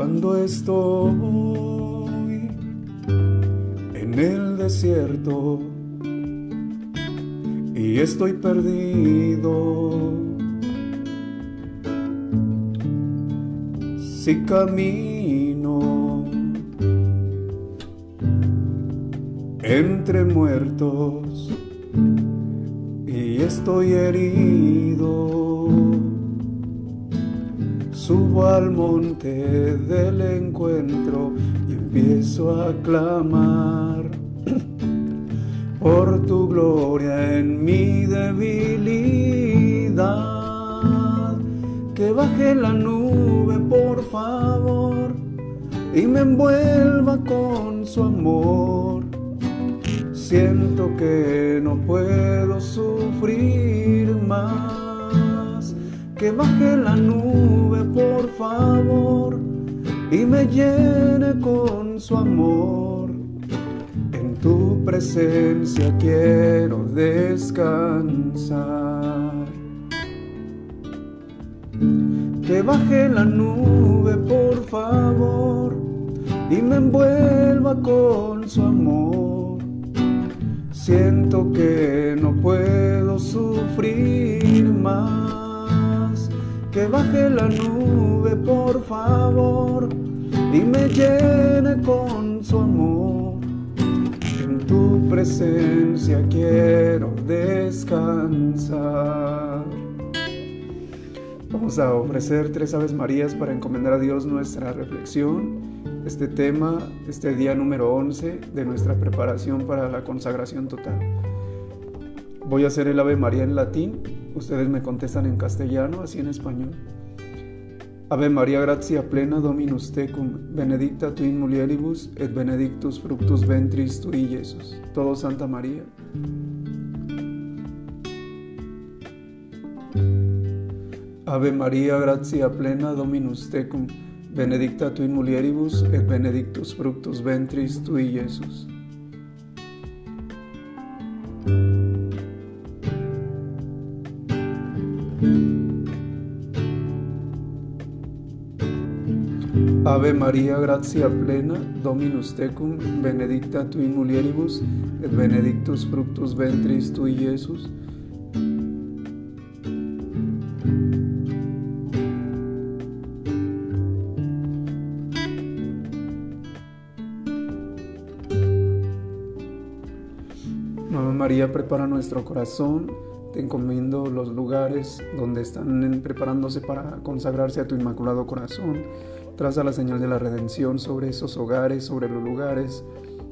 cuando estoy en el desierto y estoy perdido. Si camino entre muertos y estoy herido, subo al monte del encuentro y empiezo a clamar por tu gloria en mi debilidad. Que baje la nube, por favor, y me envuelva con su amor. Siento que no puedo sufrir. Que baje la nube, por favor, y me llene con su amor tu presencia quiero descansar. Que baje la nube, por favor, y me envuelva con su amor. Siento que no puedo sufrir más. Que baje la nube, por favor, y me llene con su amor tu presencia quiero descansar. Vamos a ofrecer tres Aves Marías para encomendar a Dios nuestra reflexión, este tema, este día número 11 de nuestra preparación para la consagración total. Voy a hacer el Ave María en latín, ustedes me contestan en castellano, así en español. Ave María gratia plena Dominus tecum, benedicta tu in mulieribus et benedictus fructus ventris tui, Jesús. Todo Santa María. Ave María gratia plena Dominus tecum, benedicta tu in mulieribus et benedictus fructus ventris tui, Jesús. Ave María, gracia plena, Dominus tecum, benedicta tu in mulieribus, et benedictus fructus ventris tui, Jesús. Mamá María, prepara nuestro corazón. Te encomiendo los lugares donde están preparándose para consagrarse a tu inmaculado corazón traza la señal de la redención sobre esos hogares, sobre los lugares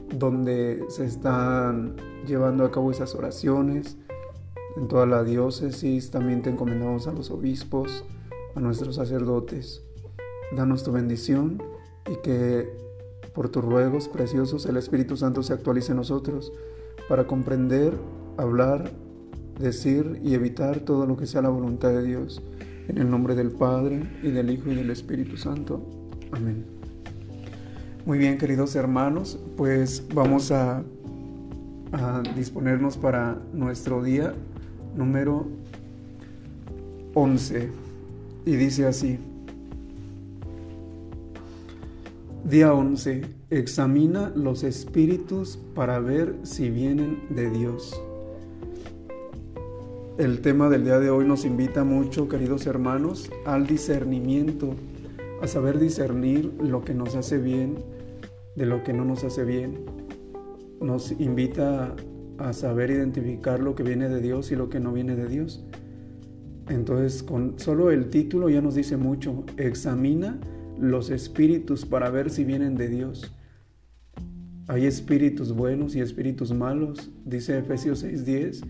donde se están llevando a cabo esas oraciones. En toda la diócesis también te encomendamos a los obispos, a nuestros sacerdotes. Danos tu bendición y que por tus ruegos preciosos el Espíritu Santo se actualice en nosotros para comprender, hablar, decir y evitar todo lo que sea la voluntad de Dios. En el nombre del Padre y del Hijo y del Espíritu Santo. Amén. Muy bien, queridos hermanos, pues vamos a, disponernos para nuestro día número 11. Y dice así. Día 11. Examina los espíritus para ver si vienen de Dios. El tema del día de hoy nos invita mucho, queridos hermanos, al discernimiento a saber discernir lo que nos hace bien de lo que no nos hace bien. Nos invita a saber identificar lo que viene de Dios y lo que no viene de Dios. Entonces, con solo el título ya nos dice mucho. Examina los espíritus para ver si vienen de Dios. Hay espíritus buenos y espíritus malos. Dice Efesios 6:10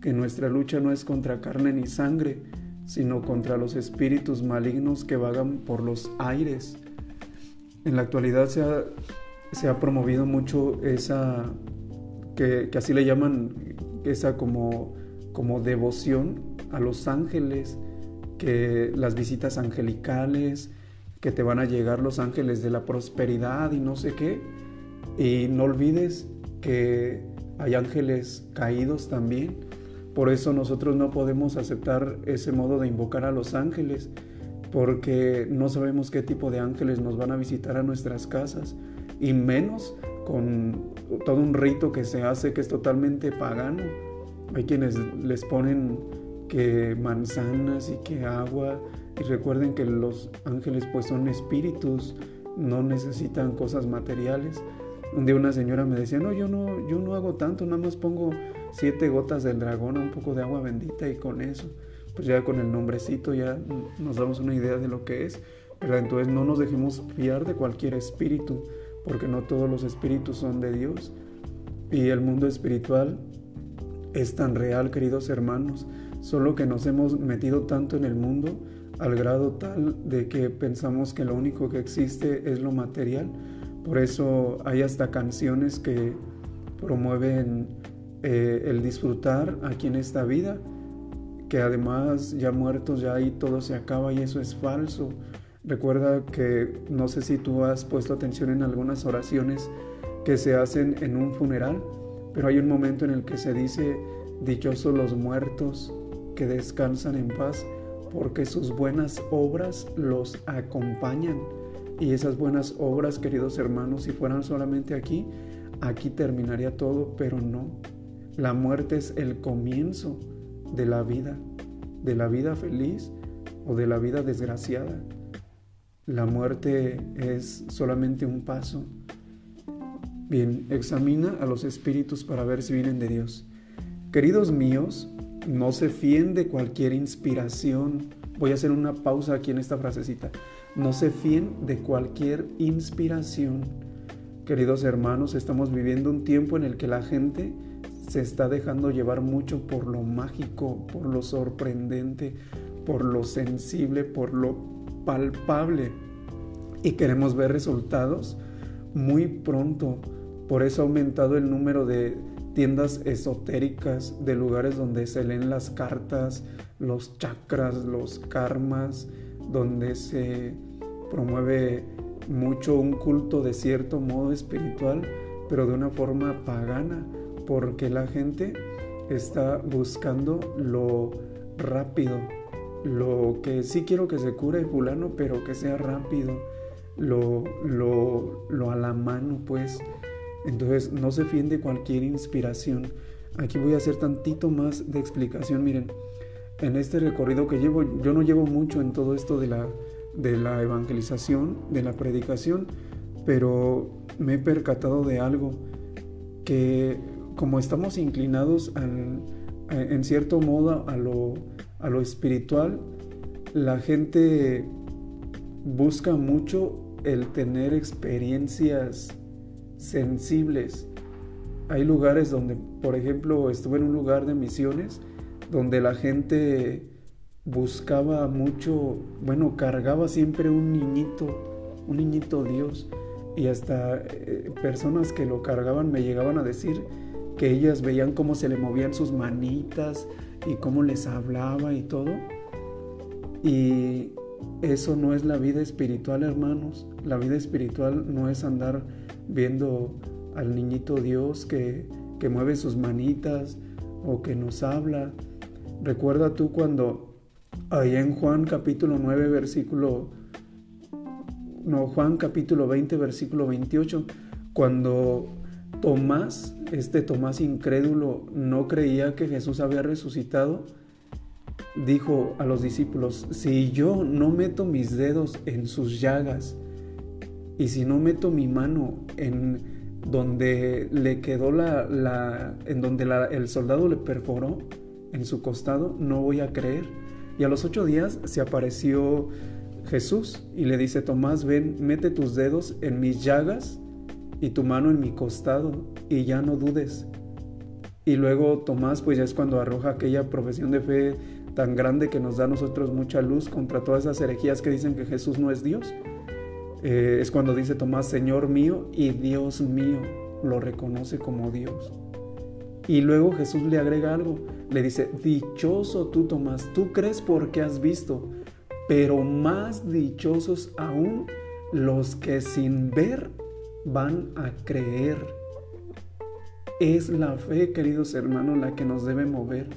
que nuestra lucha no es contra carne ni sangre, sino contra los espíritus malignos que vagan por los aires. En la actualidad se ha, se ha promovido mucho esa, que, así le llaman, esa como, como devoción a los ángeles, que las visitas angelicales, que te van a llegar los ángeles de la prosperidad y no sé qué. Y no olvides que hay ángeles caídos también por eso nosotros no podemos aceptar ese modo de invocar a los ángeles, porque no sabemos qué tipo de ángeles nos van a visitar a nuestras casas, y menos con todo un rito que se hace que es totalmente pagano. Hay quienes les ponen que manzanas y que agua, y recuerden que los ángeles pues son espíritus, no necesitan cosas materiales. Un día una señora me decía, no, yo no, yo no hago tanto, nada más pongo siete gotas del dragón, un poco de agua bendita y con eso pues ya con el nombrecito ya nos damos una idea de lo que es. Pero entonces no nos dejemos fiar de cualquier espíritu, porque no todos los espíritus son de Dios. Y el mundo espiritual es tan real, queridos hermanos, solo que nos hemos metido tanto en el mundo al grado tal de que pensamos que lo único que existe es lo material. Por eso hay hasta canciones que promueven eh, el disfrutar aquí en esta vida que además ya muertos ya ahí todo se acaba y eso es falso. Recuerda que no sé si tú has puesto atención en algunas oraciones que se hacen en un funeral, pero hay un momento en el que se dice, dichosos los muertos que descansan en paz, porque sus buenas obras los acompañan. Y esas buenas obras, queridos hermanos, si fueran solamente aquí, aquí terminaría todo, pero no. La muerte es el comienzo de la vida, de la vida feliz o de la vida desgraciada. La muerte es solamente un paso. Bien, examina a los espíritus para ver si vienen de Dios. Queridos míos, no se fíen de cualquier inspiración. Voy a hacer una pausa aquí en esta frasecita. No se fíen de cualquier inspiración. Queridos hermanos, estamos viviendo un tiempo en el que la gente se está dejando llevar mucho por lo mágico, por lo sorprendente, por lo sensible, por lo palpable. Y queremos ver resultados muy pronto. Por eso ha aumentado el número de tiendas esotéricas, de lugares donde se leen las cartas, los chakras, los karmas, donde se promueve mucho un culto de cierto modo espiritual, pero de una forma pagana porque la gente está buscando lo rápido, lo que sí quiero que se cure fulano, pero que sea rápido, lo, lo, lo a la mano, pues. Entonces no se fíen de cualquier inspiración. Aquí voy a hacer tantito más de explicación. Miren, en este recorrido que llevo, yo no llevo mucho en todo esto de la, de la evangelización, de la predicación, pero me he percatado de algo que como estamos inclinados en cierto modo a lo, espiritual, la gente busca mucho el tener experiencias sensibles. Hay lugares donde, por ejemplo, estuve en un lugar de misiones donde la gente buscaba mucho, bueno, cargaba siempre un niñito, un niñito Dios. Y hasta eh, personas que lo cargaban me llegaban a decir que ellas veían cómo se le movían sus manitas y cómo les hablaba y todo. Y eso no es la vida espiritual, hermanos. La vida espiritual no es andar viendo al niñito Dios que, que mueve sus manitas o que nos habla. Recuerda tú cuando ahí en Juan capítulo 9 versículo no Juan capítulo 20 versículo 28 cuando Tomás, este Tomás incrédulo, no creía que Jesús había resucitado, dijo a los discípulos, si yo no meto mis dedos en sus llagas y si no meto mi mano en donde le quedó la, en donde el soldado le perforó en su costado, no voy a creer. Y a los ocho días se apareció Jesús y le dice, Tomás, ven, mete tus dedos en mis llagas y tu mano en mi costado, y ya no dudes. Y luego Tomás, pues ya es cuando arroja aquella profesión de fe tan grande que nos da a nosotros mucha luz contra todas esas herejías que dicen que Jesús no es Dios. Eh, es cuando dice Tomás, Señor mío y Dios mío, lo reconoce como Dios. Y luego Jesús le agrega algo, le dice, dichoso tú Tomás, tú crees porque has visto, pero más dichosos aún los que sin ver van a creer. Es la fe, queridos hermanos, la que nos debe mover.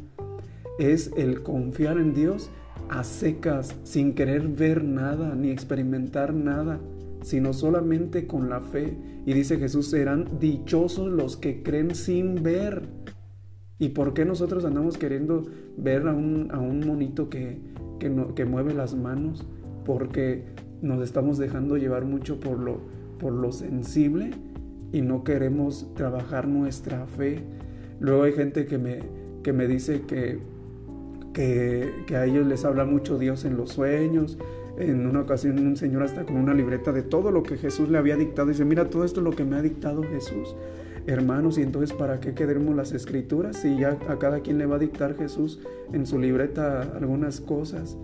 Es el confiar en Dios a secas, sin querer ver nada ni experimentar nada, sino solamente con la fe. Y dice Jesús, serán dichosos los que creen sin ver. ¿Y por qué nosotros andamos queriendo ver a un, a un monito que, que, no, que mueve las manos? Porque nos estamos dejando llevar mucho por lo, por lo sensible y no queremos trabajar nuestra fe. Luego hay gente que me, que me dice que, que, que, a ellos les habla mucho Dios en los sueños. En una ocasión un señor hasta con una libreta de todo lo que Jesús le había dictado. Dice, mira, todo esto es lo que me ha dictado Jesús. Hermanos, y entonces ¿para qué queremos las escrituras si ya a cada quien le va a dictar Jesús en su libreta algunas cosas?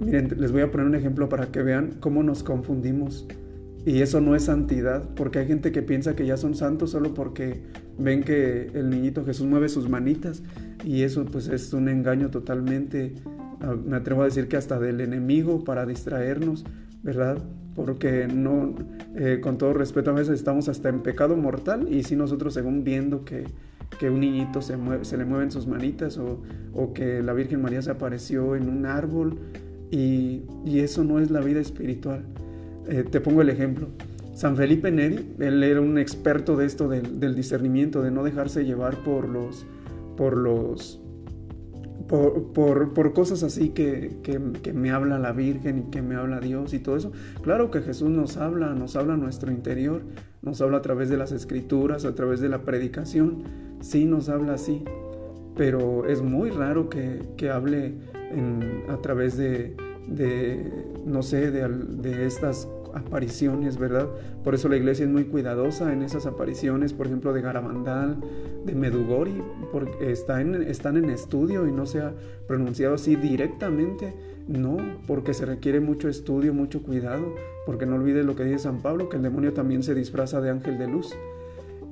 Miren, les voy a poner un ejemplo para que vean cómo nos confundimos. Y eso no es santidad, porque hay gente que piensa que ya son santos solo porque ven que el niñito Jesús mueve sus manitas. Y eso pues es un engaño totalmente, ah, me atrevo a decir que hasta del enemigo para distraernos, ¿verdad? Porque no, eh, con todo respeto, a veces estamos hasta en pecado mortal y si nosotros según viendo que, que un niñito se, se le mueven sus manitas o, o que la Virgen María se apareció en un árbol y, y eso no es la vida espiritual. Eh, te pongo el ejemplo. San Felipe Neri, él era un experto de esto del, discernimiento, de no dejarse llevar por los, por los, por, cosas así que, me habla la Virgen y que me habla Dios y todo eso. Claro que Jesús nos habla, nos habla a nuestro interior, nos habla a través de las escrituras, a través de la predicación, sí nos habla así, pero es muy raro que, hable a través de, de no sé, de, de estas apariciones, ¿verdad? Por eso la iglesia es muy cuidadosa en esas apariciones, por ejemplo, de Garabandal, de Medugori, porque están en estudio y no se ha pronunciado así directamente. No, porque se requiere mucho estudio, mucho cuidado, porque no olvides lo que dice San Pablo, que el demonio también se disfraza de ángel de luz.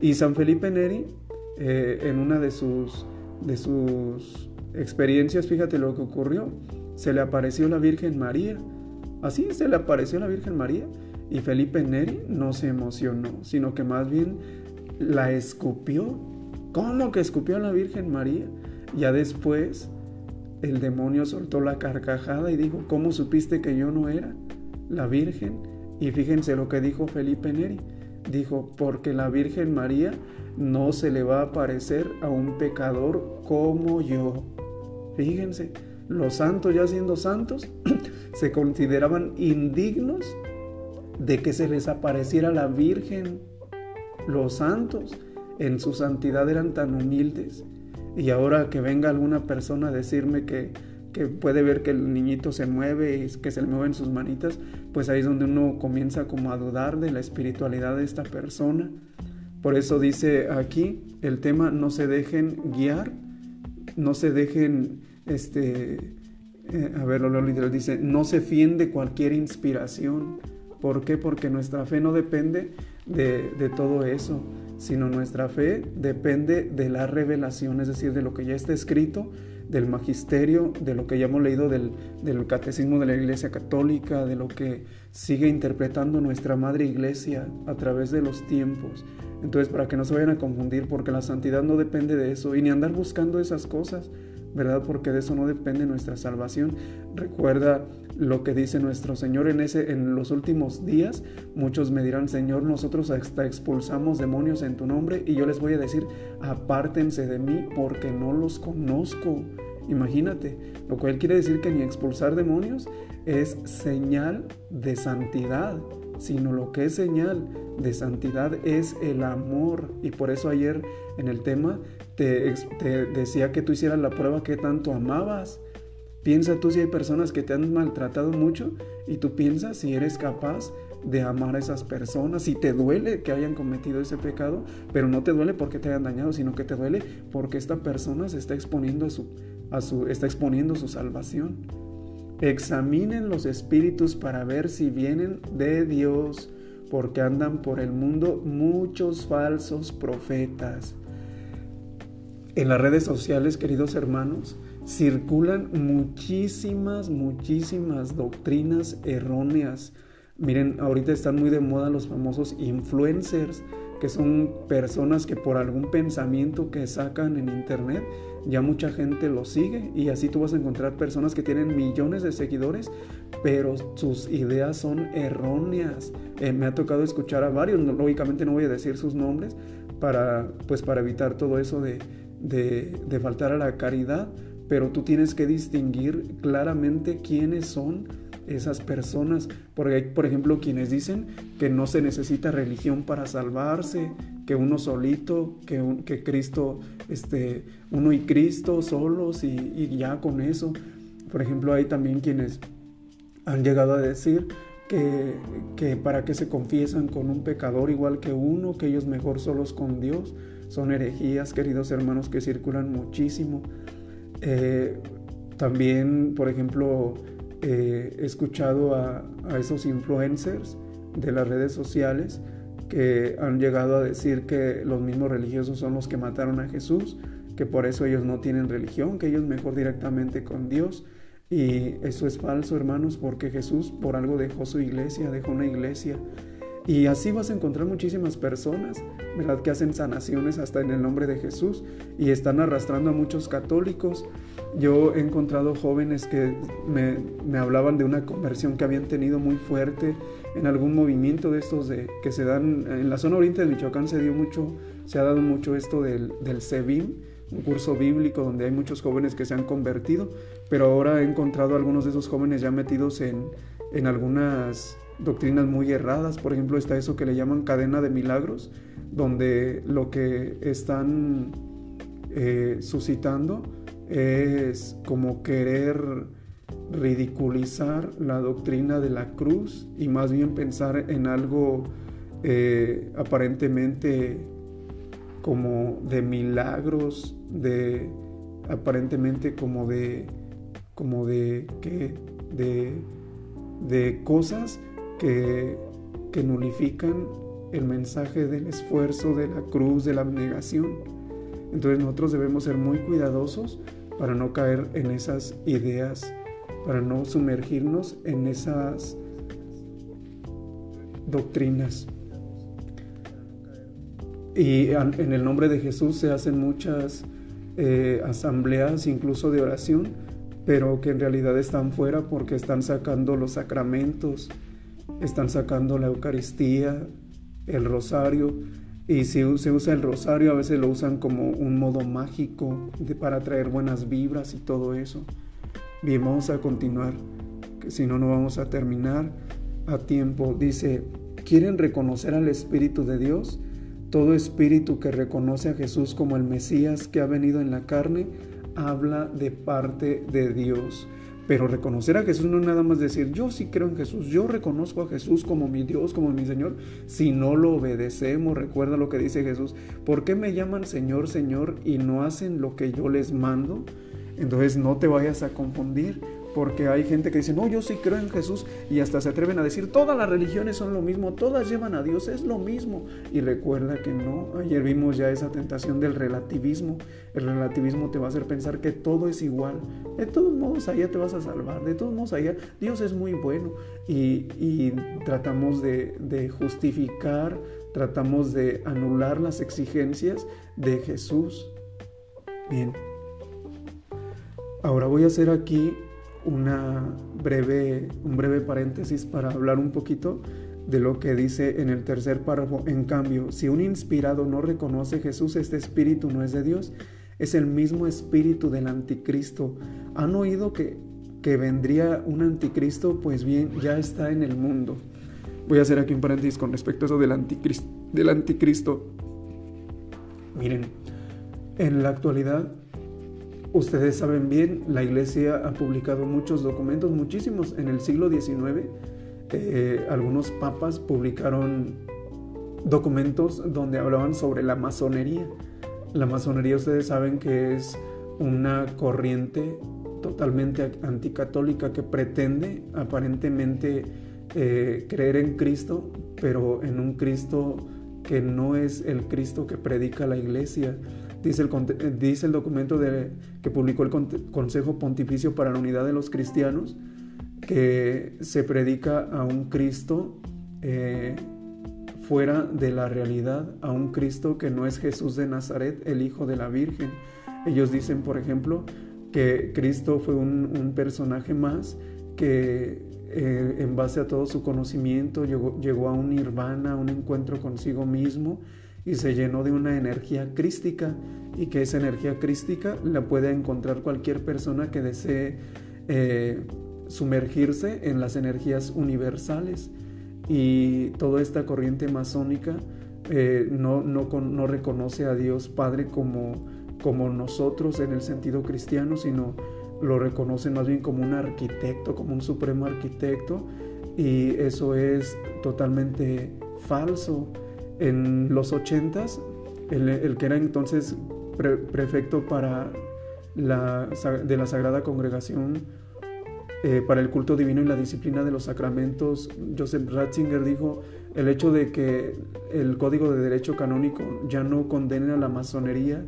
Y San Felipe Neri, eh, en una de sus, de sus experiencias, fíjate lo que ocurrió, se le apareció la Virgen María Así se le apareció la Virgen María y Felipe Neri no se emocionó, sino que más bien la escupió. ¿Cómo que escupió a la Virgen María? Ya después el demonio soltó la carcajada y dijo, ¿cómo supiste que yo no era la Virgen? Y fíjense lo que dijo Felipe Neri. Dijo, porque la Virgen María no se le va a aparecer a un pecador como yo. Fíjense, los santos ya siendo santos se consideraban indignos de que se les apareciera la Virgen. Los santos en su santidad eran tan humildes. Y ahora que venga alguna persona a decirme que, que puede ver que el niñito se mueve y que se le mueven sus manitas, pues ahí es donde uno comienza como a dudar de la espiritualidad de esta persona. Por eso dice aquí el tema, no se dejen guiar, no se dejen este, eh, a ver, lo literal dice, no se fíen de cualquier inspiración. ¿Por qué? Porque nuestra fe no depende de, de, todo eso, sino nuestra fe depende de la revelación, es decir, de lo que ya está escrito, del magisterio, de lo que ya hemos leído del, del catecismo de la Iglesia Católica, de lo que sigue interpretando nuestra Madre Iglesia a través de los tiempos. Entonces, para que no se vayan a confundir, porque la santidad no depende de eso, y ni andar buscando esas cosas, ¿verdad? Porque de eso no depende nuestra salvación. Recuerda lo que dice nuestro Señor en ese en los últimos días, muchos me dirán, "Señor, nosotros hasta expulsamos demonios en tu nombre" y yo les voy a decir, "Apártense de mí porque no los conozco." Imagínate, lo cual quiere decir que ni expulsar demonios es señal de santidad, sino lo que es señal de santidad es el amor. Y por eso ayer en el tema te, decía que tú hicieras la prueba que tanto amabas. Piensa tú si hay personas que te han maltratado mucho y tú piensas si eres capaz de amar a esas personas, si te duele que hayan cometido ese pecado, pero no te duele porque te hayan dañado, sino que te duele porque esta persona se está exponiendo a su, a su, está exponiendo su salvación. Examinen los espíritus para ver si vienen de Dios, porque andan por el mundo muchos falsos profetas. En las redes sociales, queridos hermanos, circulan muchísimas, muchísimas doctrinas erróneas. Miren, ahorita están muy de moda los famosos influencers, que son personas que por algún pensamiento que sacan en internet ya mucha gente lo sigue y así tú vas a encontrar personas que tienen millones de seguidores, pero sus ideas son erróneas. Eh, me ha tocado escuchar a varios, lógicamente no voy a decir sus nombres, para, pues para evitar todo eso de, de, faltar a la caridad, pero tú tienes que distinguir claramente quiénes son esas personas. Porque por ejemplo, quienes dicen que no se necesita religión para salvarse, que uno solito, que, que Cristo, este, uno y Cristo solos y, ya con eso. Por ejemplo, hay también quienes han llegado a decir que, que, para que se confiesan con un pecador igual que uno, que ellos mejor solos con Dios. Son herejías, queridos hermanos, que circulan muchísimo. Eh, también, por ejemplo, he escuchado a, esos influencers de las redes sociales que han llegado a decir que los mismos religiosos son los que mataron a Jesús, que por eso ellos no tienen religión, que ellos mejor directamente con Dios. Y eso es falso, hermanos, porque Jesús por algo dejó su iglesia, dejó una iglesia y así vas a encontrar muchísimas personas, ¿verdad? Que hacen sanaciones hasta en el nombre de Jesús y están arrastrando a muchos católicos. Yo he encontrado jóvenes que me, hablaban de una conversión que habían tenido muy fuerte en algún movimiento de estos de, que se dan en la zona oriente de Michoacán se dio mucho, se ha dado mucho esto del, del SEBIM, un curso bíblico donde hay muchos jóvenes que se han convertido, pero ahora he encontrado algunos de esos jóvenes ya metidos en, en algunas doctrinas muy erradas. Por ejemplo, está eso que le llaman cadena de milagros, donde lo que están eh, suscitando es como querer ridiculizar la doctrina de la cruz y más bien pensar en algo eh, aparentemente como de milagros, de aparentemente como de como de de, de cosas que, nulifican el mensaje del esfuerzo, de la cruz, de la abnegación. Entonces nosotros debemos ser muy cuidadosos para no caer en esas ideas, para no sumergirnos en esas doctrinas. Y en el nombre de Jesús se hacen muchas eh, asambleas, incluso de oración, pero que en realidad están fuera porque están sacando los sacramentos, están sacando la Eucaristía, el rosario, y si se usa el rosario, a veces lo usan como un modo mágico para traer buenas vibras y todo eso. Bien, vamos a continuar, que si no, no vamos a terminar a tiempo. Dice, ¿quieren reconocer al Espíritu de Dios? Todo espíritu que reconoce a Jesús como el Mesías que ha venido en la carne, habla de parte de Dios. Pero reconocer a Jesús no es nada más decir, yo sí creo en Jesús, yo reconozco a Jesús como mi Dios, como mi Señor. Si no lo obedecemos, recuerda lo que dice Jesús, ¿por qué me llaman Señor, Señor y no hacen lo que yo les mando? Entonces no te vayas a confundir, porque hay gente que dice, no, yo sí creo en Jesús y hasta se atreven a decir, todas las religiones son lo mismo, todas llevan a Dios, es lo mismo. Y recuerda que no, ayer vimos ya esa tentación del relativismo. El relativismo te va a hacer pensar que todo es igual. De todos modos, allá te vas a salvar, de todos modos, allá Dios es muy bueno. Y, tratamos de, de justificar, tratamos de anular las exigencias de Jesús. Bien. Ahora voy a hacer aquí una breve, un breve paréntesis para hablar un poquito de lo que dice en el tercer párrafo. En cambio, si un inspirado no reconoce Jesús, este espíritu no es de Dios, es el mismo espíritu del anticristo. ¿Han oído que, que vendría un anticristo? Pues bien, ya está en el mundo. Voy a hacer aquí un paréntesis con respecto a eso del. Del anticristo. Miren, en la actualidad Ustedes saben bien, la iglesia ha publicado muchos documentos, muchísimos. En el siglo XIX, eh, algunos papas publicaron documentos donde hablaban sobre la masonería. La masonería ustedes saben que es una corriente totalmente anticatólica que pretende aparentemente eh, creer en Cristo, pero en un Cristo que no es el Cristo que predica la iglesia Dice el, eh, dice el documento de, que publicó el Consejo Pontificio para la Unidad de los Cristianos que se predica a un Cristo eh, fuera de la realidad, a un Cristo que no es Jesús de Nazaret, el Hijo de la Virgen. Ellos dicen, por ejemplo, que Cristo fue un, personaje más que eh, en base a todo su conocimiento llegó, llegó a un nirvana, un encuentro consigo mismo y se llenó de una energía crística y que esa energía crística la puede encontrar cualquier persona que desee eh, sumergirse en las energías universales y toda esta corriente masónica eh, no, no, no, reconoce a Dios Padre como, como nosotros en el sentido cristiano, sino lo reconoce más bien como un arquitecto, como un supremo arquitecto y eso es totalmente falso. En los ochentas, el, el que era entonces prefecto para la, de la Sagrada Congregación eh, para el culto divino y la disciplina de los sacramentos, Joseph Ratzinger dijo, el hecho de que el Código de Derecho Canónico ya no condene a la masonería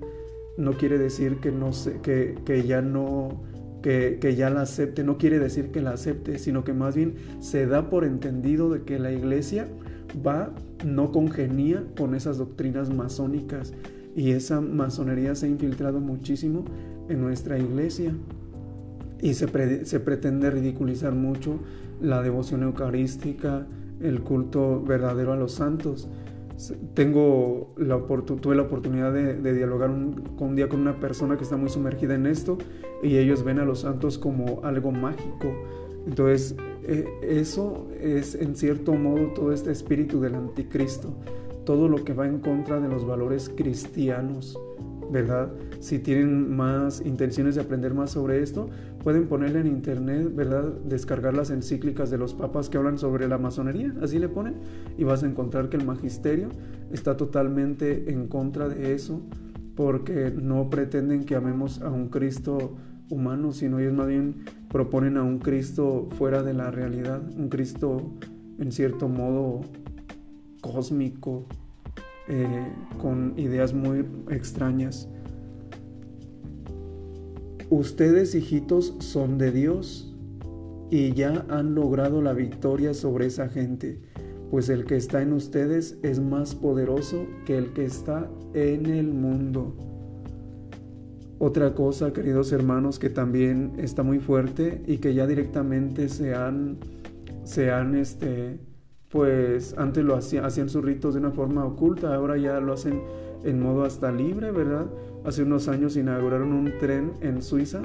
no quiere decir que, no que, que ya no que, que, ya la acepte, no quiere decir que la acepte, sino que más bien se da por entendido de que la iglesia va, no congenia con esas doctrinas masónicas y esa masonería se ha infiltrado muchísimo en nuestra iglesia y se, pretende ridiculizar mucho la devoción eucarística, el culto verdadero a los santos. Tengo la tuve la oportunidad de, dialogar un, un, día con una persona que está muy sumergida en esto y ellos ven a los santos como algo mágico. Entonces, e, eso es en cierto modo todo este espíritu del anticristo, todo lo que va en contra de los valores cristianos. ¿verdad? Si tienen más intenciones de aprender más sobre esto, pueden ponerle en internet, ¿verdad? Descargar las encíclicas de los papas que hablan sobre la masonería, así le ponen, y vas a encontrar que el magisterio está totalmente en contra de eso, porque no pretenden que amemos a un Cristo humano, sino ellos más bien proponen a un Cristo fuera de la realidad, un Cristo en cierto modo cósmico, eh, con ideas muy extrañas. Ustedes, hijitos, son de Dios y ya han logrado la victoria sobre esa gente, pues el que está en ustedes es más poderoso que el que está en el mundo. Otra cosa, queridos hermanos, que también está muy fuerte y que ya directamente se han, se han este, pues antes lo hacían, hacían sus ritos de una forma oculta, ahora ya lo hacen en modo hasta libre, ¿verdad? Hace unos años inauguraron un tren en Suiza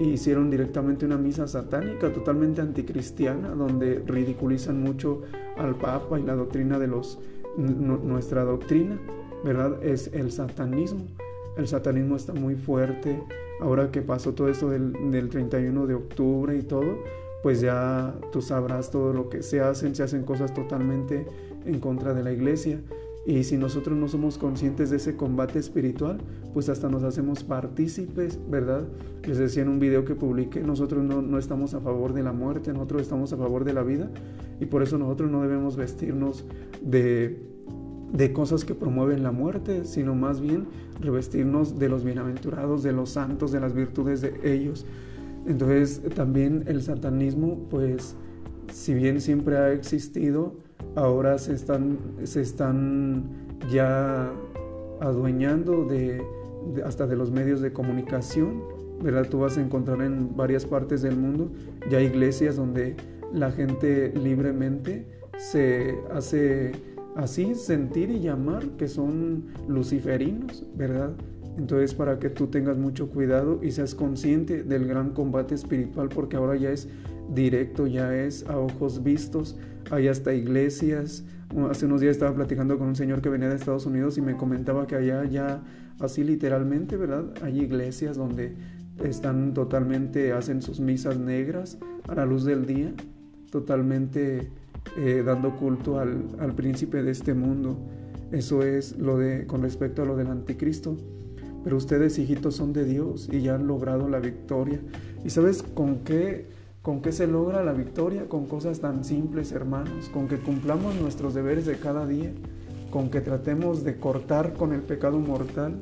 e hicieron directamente una misa satánica totalmente anticristiana, donde ridiculizan mucho al Papa y la doctrina de los, nuestra doctrina, ¿verdad? Es el satanismo. El satanismo está muy fuerte. Ahora que pasó todo esto del, del 31 de octubre y todo, pues ya tú sabrás todo lo que se hacen, se hacen cosas totalmente en contra de la iglesia. Y si nosotros no somos conscientes de ese combate espiritual, pues hasta nos hacemos partícipes, ¿verdad? Les decía en un video que publiqué, nosotros no, no, estamos a favor de la muerte, nosotros estamos a favor de la vida y por eso nosotros no debemos vestirnos de, de cosas que promueven la muerte, sino más bien revestirnos de los bienaventurados, de los santos, de las virtudes de ellos. Entonces también el satanismo, pues si bien siempre ha existido, ahora se están, se están ya adueñando de, hasta de los medios de comunicación, ¿verdad? Tú vas a encontrar en varias partes del mundo ya iglesias donde la gente libremente se hace así sentir y llamar que son luciferinos, ¿verdad? Entonces para que tú tengas mucho cuidado y seas consciente del gran combate espiritual porque ahora ya es directo, ya es a ojos vistos, hay hasta iglesias. Hace unos días estaba platicando con un señor que venía de Estados Unidos y me comentaba que allá ya así literalmente, ¿verdad? Hay iglesias donde están totalmente, hacen sus misas negras a la luz del día, totalmente eh, dando culto al, al príncipe de este mundo. Eso es lo de con respecto a lo del anticristo. Pero ustedes, hijitos, son de Dios y ya han logrado la victoria. ¿Y sabes con qué, con qué se logra la victoria? Con cosas tan simples, hermanos. Con que cumplamos nuestros deberes de cada día. Con que tratemos de cortar con el pecado mortal.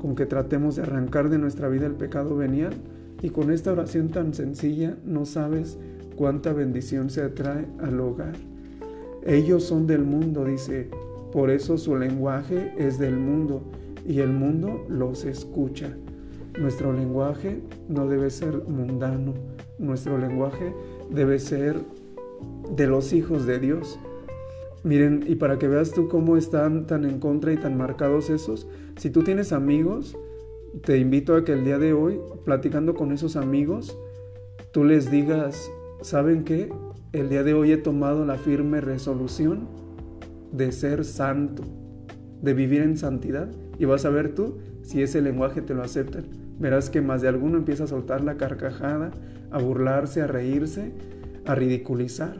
Con que tratemos de arrancar de nuestra vida el pecado venial. Y con esta oración tan sencilla, no sabes cuánta bendición se atrae al hogar. Ellos son del mundo, dice, por eso su lenguaje es del mundo y el mundo los escucha. Nuestro lenguaje no debe ser mundano, nuestro lenguaje debe ser de los hijos de Dios. Miren, y para que veas tú cómo están tan en contra y tan marcados esos, si tú tienes amigos, te invito a que el día de hoy, platicando con esos amigos, tú les digas, ¿saben qué? El día de hoy he tomado la firme resolución de ser santo, de vivir en santidad. Y vas a ver tú si ese lenguaje te lo aceptan. Verás que más de alguno empieza a soltar la carcajada, a burlarse, a reírse, a ridiculizar.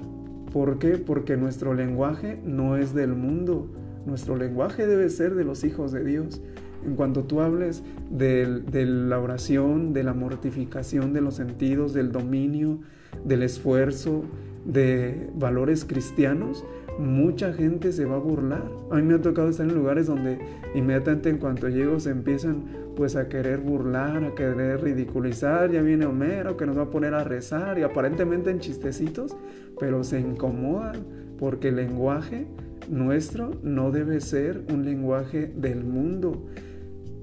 ¿Por qué? Porque nuestro lenguaje no es del mundo. Nuestro lenguaje debe ser de los hijos de Dios. En cuanto tú hables de, la oración, de la mortificación de los sentidos, del dominio, del esfuerzo, de valores cristianos, mucha gente se va a burlar. A mí me ha tocado estar en lugares donde inmediatamente en cuanto llego se empiezan pues a querer burlar, a querer ridiculizar, ya viene Homero que nos va a poner a rezar y aparentemente en chistecitos, pero se incomodan porque el lenguaje nuestro no debe ser un lenguaje del mundo.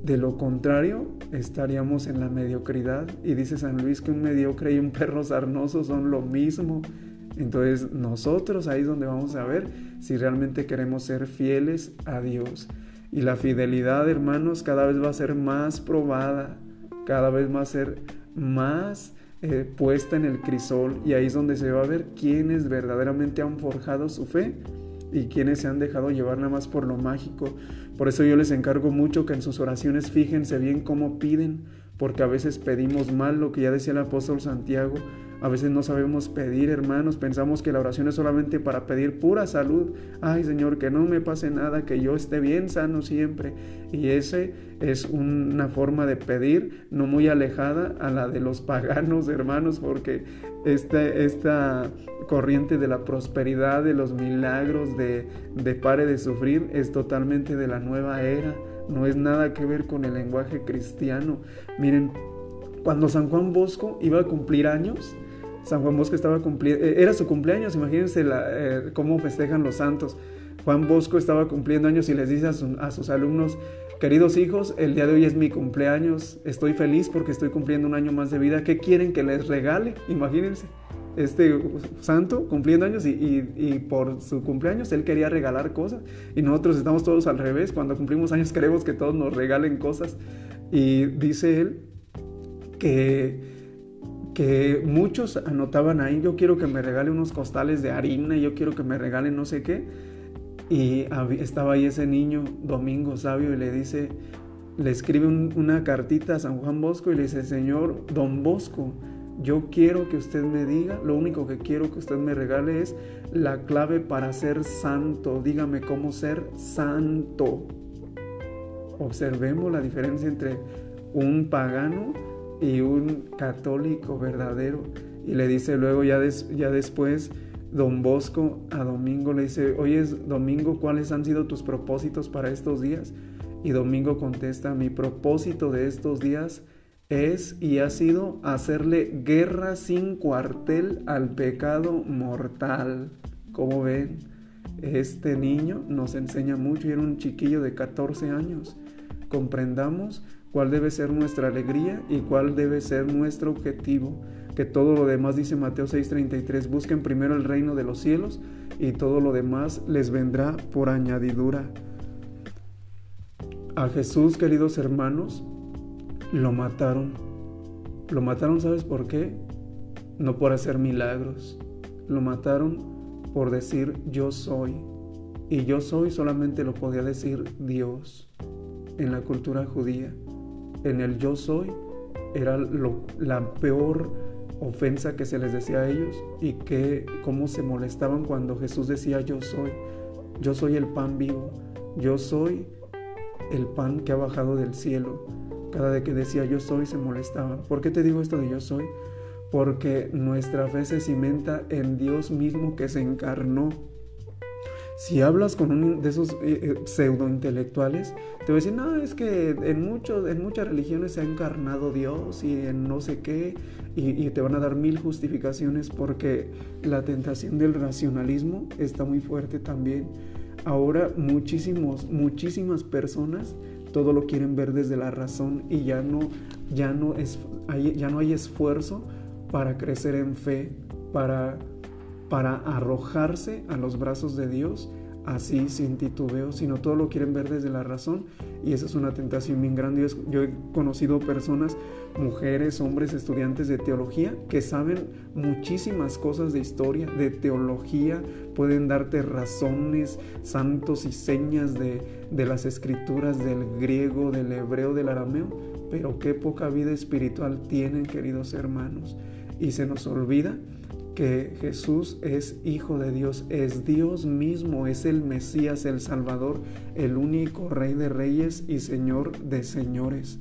De lo contrario, estaríamos en la mediocridad. Y dice San Luis que un mediocre y un perro sarnoso son lo mismo. Entonces nosotros ahí es donde vamos a ver si realmente queremos ser fieles a Dios. Y la fidelidad, hermanos, cada vez va a ser más probada, cada vez va a ser más eh, puesta en el crisol. Y ahí es donde se va a ver quiénes verdaderamente han forjado su fe y quienes se han dejado llevar nada más por lo mágico. Por eso yo les encargo mucho que en sus oraciones fíjense bien cómo piden, porque a veces pedimos mal lo que ya decía el apóstol Santiago a veces no sabemos pedir, hermanos, pensamos que la oración es solamente para pedir pura salud. Ay, Señor, que no me pase nada, que yo esté bien sano siempre. Y ese es una forma de pedir no muy alejada a la de los paganos, hermanos, porque este, esta corriente de la prosperidad, de los milagros, de, de pare de sufrir, es totalmente de la nueva era. No es nada que ver con el lenguaje cristiano. Miren, cuando San Juan Bosco iba a cumplir años, San Juan Bosco estaba cumpliendo, eh, era su cumpleaños, imagínense eh, cómo festejan los santos. Juan Bosco estaba cumpliendo años y les dice a, sus alumnos, queridos hijos, el día de hoy es mi cumpleaños, estoy feliz porque estoy cumpliendo un año más de vida, ¿qué quieren que les regale? Imagínense, este santo cumpliendo años y, por su cumpleaños él quería regalar cosas y nosotros estamos todos al revés, cuando cumplimos años queremos que todos nos regalen cosas y dice él que que muchos anotaban ahí, yo quiero que me regale unos costales de harina, yo quiero que me regalen no sé qué. Y estaba ahí ese niño, Domingo Sabio, y le dice, le escribe una cartita a San Juan Bosco y le dice, Señor Don Bosco, yo quiero que usted me diga, lo único que quiero que usted me regale es la clave para ser santo. Dígame cómo ser santo. Observemos la diferencia entre un pagano y un católico verdadero. Y le dice luego, ya, ya después, don Bosco a Domingo le dice, oye, Domingo, ¿cuáles han sido tus propósitos para estos días? Y Domingo contesta, mi propósito de estos días es y ha sido hacerle guerra sin cuartel al pecado mortal. Como ven, este niño nos enseña mucho y era un chiquillo de 14 años. Comprendamos cuál debe ser nuestra alegría y cuál debe ser nuestro objetivo. Que todo lo demás, dice Mateo 6:33, busquen primero el reino de los cielos y todo lo demás les vendrá por añadidura. A Jesús, queridos hermanos, lo mataron. Lo mataron, ¿sabes por qué? No por hacer milagros. Lo mataron por decir yo soy. Y yo soy solamente lo podía decir Dios en la cultura judía en el yo soy era la peor ofensa que se les decía a ellos y que cómo se molestaban cuando Jesús decía yo soy, yo soy el pan vivo, yo soy el pan que ha bajado del cielo. Cada vez que decía yo soy se molestaban. ¿Por qué te digo esto de yo soy? Porque nuestra fe se cimenta en Dios mismo que se encarnó si hablas con uno de esos eh, eh, pseudo intelectuales, te va a decir, no, es que en, muchos, en muchas religiones se ha encarnado Dios y en no sé qué, y, te van a dar mil justificaciones porque la tentación del racionalismo está muy fuerte también. Ahora muchísimos, muchísimas personas todo lo quieren ver desde la razón y ya no ya no, es, ya no hay esfuerzo para crecer en fe, para, para arrojarse a los brazos de Dios así sin titubeo, sino todo lo quieren ver desde la razón y esa es una tentación bien grande. Yo he conocido personas, mujeres, hombres, estudiantes de teología que saben muchísimas cosas de historia, de teología, pueden darte razones, santos y señas de, de las escrituras del griego, del hebreo, del arameo, pero qué poca vida espiritual tienen, queridos hermanos. Y se nos olvida que Jesús es Hijo de Dios, es Dios mismo, es el Mesías, el Salvador, el único Rey de Reyes y Señor de Señores.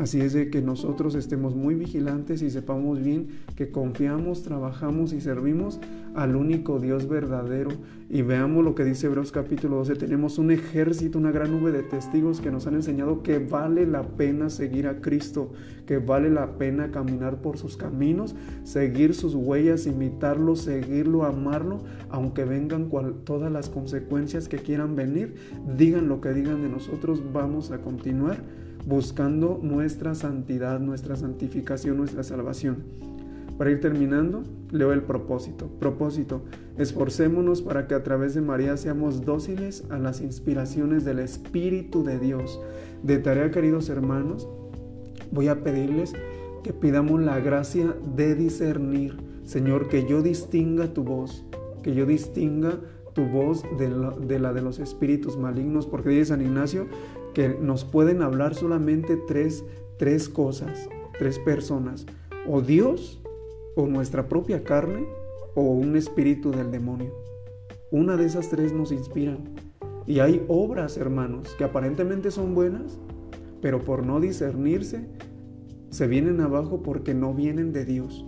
Así es de que nosotros estemos muy vigilantes y sepamos bien que confiamos, trabajamos y servimos al único Dios verdadero. Y veamos lo que dice Hebreos capítulo 12. Tenemos un ejército, una gran nube de testigos que nos han enseñado que vale la pena seguir a Cristo, que vale la pena caminar por sus caminos, seguir sus huellas, imitarlo, seguirlo, amarlo, aunque vengan todas las consecuencias que quieran venir, digan lo que digan de nosotros, vamos a continuar buscando nuestra santidad, nuestra santificación, nuestra salvación. Para ir terminando, leo el propósito. Propósito, esforcémonos para que a través de María seamos dóciles a las inspiraciones del Espíritu de Dios. De tarea, queridos hermanos, voy a pedirles que pidamos la gracia de discernir. Señor, que yo distinga tu voz, que yo distinga tu voz de la, de los espíritus malignos, porque dice San Ignacio que nos pueden hablar solamente tres, tres cosas, tres personas, o Dios, o nuestra propia carne, o un espíritu del demonio. Una de esas tres nos inspiran. Y hay obras, hermanos, que aparentemente son buenas, pero por no discernirse, se vienen abajo porque no vienen de Dios.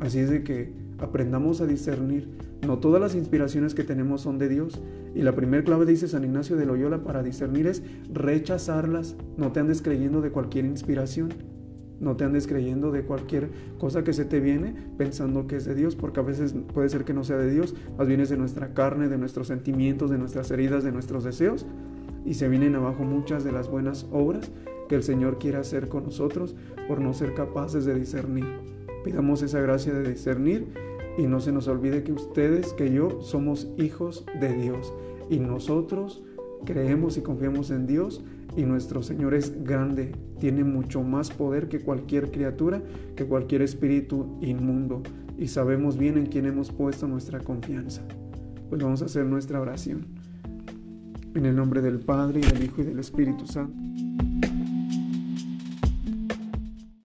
Así es de que aprendamos a discernir no todas las inspiraciones que tenemos son de Dios. Y la primera clave, dice San Ignacio de Loyola, para discernir es rechazarlas. No te andes creyendo de cualquier inspiración. No te andes creyendo de cualquier cosa que se te viene pensando que es de Dios, porque a veces puede ser que no sea de Dios, más bien es de nuestra carne, de nuestros sentimientos, de nuestras heridas, de nuestros deseos. Y se vienen abajo muchas de las buenas obras que el Señor quiere hacer con nosotros por no ser capaces de discernir. Pidamos esa gracia de discernir y no se nos olvide que ustedes, que yo, somos hijos de Dios. Y nosotros creemos y confiamos en Dios y nuestro Señor es grande, tiene mucho más poder que cualquier criatura, que cualquier espíritu inmundo. Y sabemos bien en quién hemos puesto nuestra confianza. Pues vamos a hacer nuestra oración. En el nombre del Padre y del Hijo y del Espíritu Santo.